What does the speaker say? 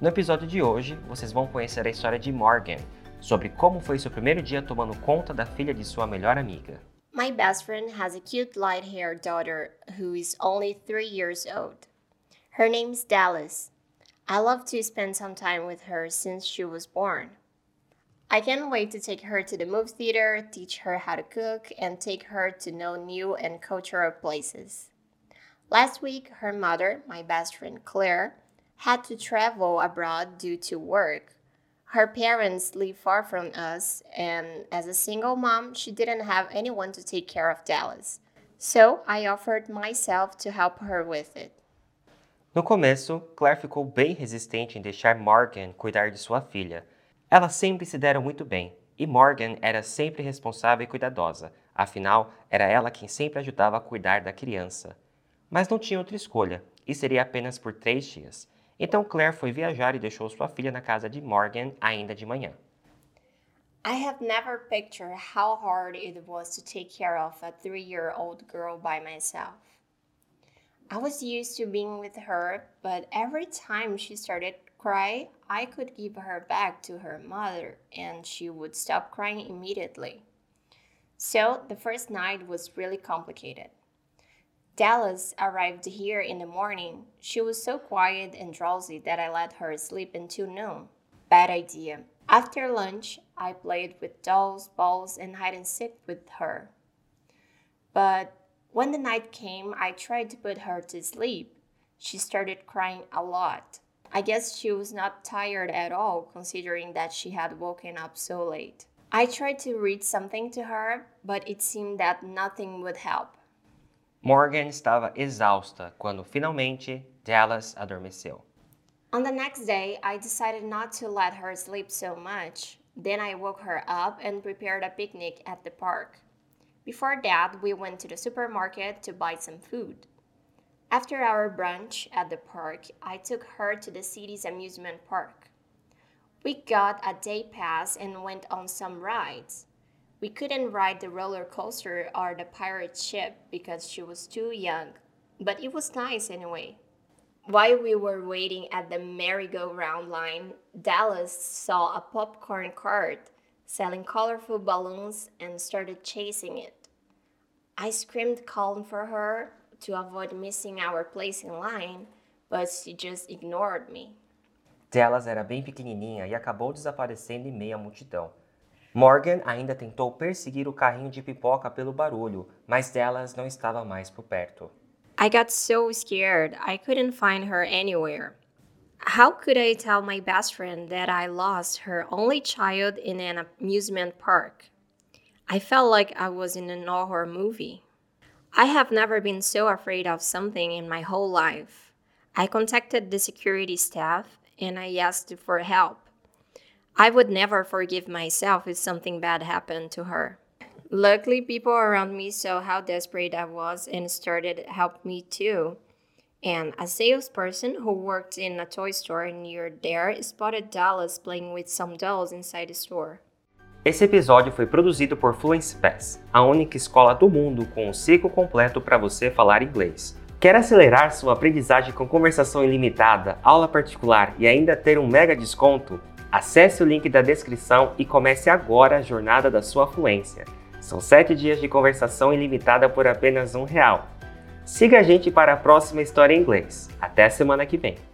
No episódio de hoje, vocês vão conhecer a história de Morgan, sobre como foi seu primeiro dia tomando conta da filha de sua melhor amiga. My best friend has a cute light haired daughter who is only three years old. Her name's Dallas. I love to spend some time with her since she was born. I can't wait to take her to the movie theater, teach her how to cook, and take her to know new and cultural places. Last week, her mother, my best friend Claire, had to travel abroad due to work. Her parents live far from us, and as a single mom, she didn't have anyone to take care of Dallas. So I offered myself to help her with it. No começo, Claire ficou bem resistente em deixar Morgan cuidar de sua filha. Elas sempre se deram muito bem, e Morgan era sempre responsável e cuidadosa, afinal, era ela quem sempre ajudava a cuidar da criança. Mas não tinha outra escolha, e seria apenas por três dias. Então Claire foi viajar e deixou sua filha na casa de Morgan ainda de manhã. I have never pictured how hard it was to take care of a three year old girl by myself. I was used to being with her, but every time she started cry, I could give her back to her mother and she would stop crying immediately. So the first night was really complicated. Dallas arrived here in the morning. She was so quiet and drowsy that I let her sleep until noon. Bad idea. After lunch, I played with dolls, balls, and hide and seek with her. But when the night came, I tried to put her to sleep. She started crying a lot. I guess she was not tired at all, considering that she had woken up so late. I tried to read something to her, but it seemed that nothing would help. Morgan estava exausta quando finalmente Dallas adormeceu. On the next day, I decided not to let her sleep so much. Then I woke her up and prepared a picnic at the park. Before that, we went to the supermarket to buy some food. After our brunch at the park, I took her to the city's amusement park. We got a day pass and went on some rides. We couldn't ride the roller coaster or the pirate ship because she was too young, but it was nice anyway. While we were waiting at the merry-go-round line, Dallas saw a popcorn cart selling colorful balloons and started chasing it. I screamed calling for her to avoid missing our place in line, but she just ignored me. Dallas era bem pequenininha e acabou desaparecendo em meio à multidão. Morgan ainda tentou perseguir o carrinho de pipoca pelo barulho, mas Dallas não estava mais por perto. I got so scared, I couldn't find her anywhere. How could I tell my best friend that I lost her only child in an amusement park? I felt like I was in an horror movie. I have never been so afraid of something in my whole life. I contacted the security staff and I asked for help. I would never forgive myself if something bad happened to her. Luckily, people around me saw how desperate I was and started to help me too. And a salesperson who worked in a toy store near there spotted Dallas playing with some dolls inside the store. Esse episódio foi produzido por Fluency Pass, a única escola do mundo com o ciclo completo para você falar inglês. Quer acelerar sua aprendizagem com conversação ilimitada, aula particular e ainda ter um mega desconto? Acesse o link da descrição e comece agora a jornada da sua fluência. São 7 dias de conversação ilimitada por apenas um real. Siga a gente para a próxima história em inglês. Até semana que vem!